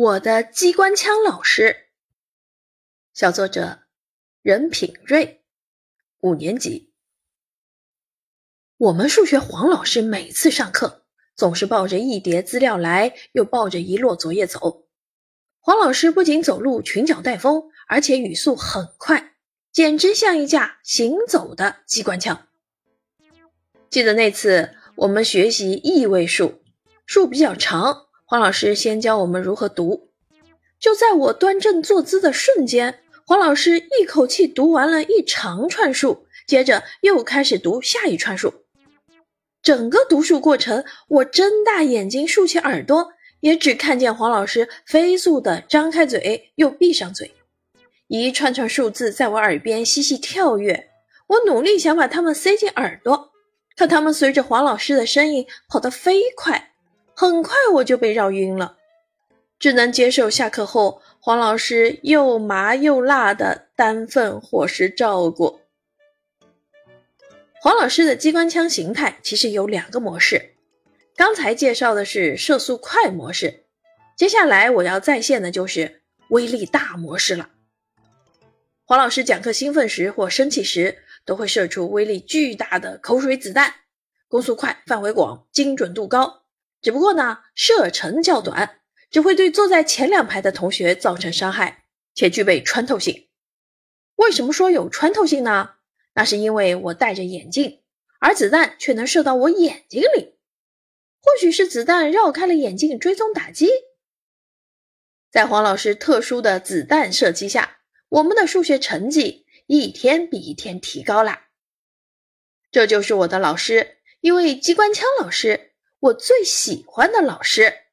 我的机关枪老师，小作者任品瑞，五年级。我们数学黄老师每次上课总是抱着一叠资料来，又抱着一摞作业走。黄老师不仅走路裙脚带风，而且语速很快，简直像一架行走的机关枪。记得那次我们学习异位数，数比较长。黄老师先教我们如何读，就在我端正坐姿的瞬间，黄老师一口气读完了一长串数，接着又开始读下一串数。整个读数过程，我睁大眼睛竖起耳朵，也只看见黄老师飞速地张开嘴又闭上嘴，一串串数字在我耳边细细跳跃。我努力想把它们塞进耳朵，可它们随着黄老师的声音跑得飞快。很快我就被绕晕了，只能接受下课后黄老师又麻又辣的单份伙食照顾。黄老师的机关枪形态其实有两个模式，刚才介绍的是射速快模式，接下来我要再现的就是威力大模式了。黄老师讲课兴奋时或生气时，都会射出威力巨大的口水子弹，攻速快，范围广，精准度高。只不过呢，射程较短，只会对坐在前两排的同学造成伤害，且具备穿透性。为什么说有穿透性呢？那是因为我戴着眼镜，而子弹却能射到我眼睛里。或许是子弹绕开了眼镜追踪打击。在黄老师特殊的子弹射击下，我们的数学成绩一天比一天提高啦。这就是我的老师，一位机关枪老师。我最喜欢的老师。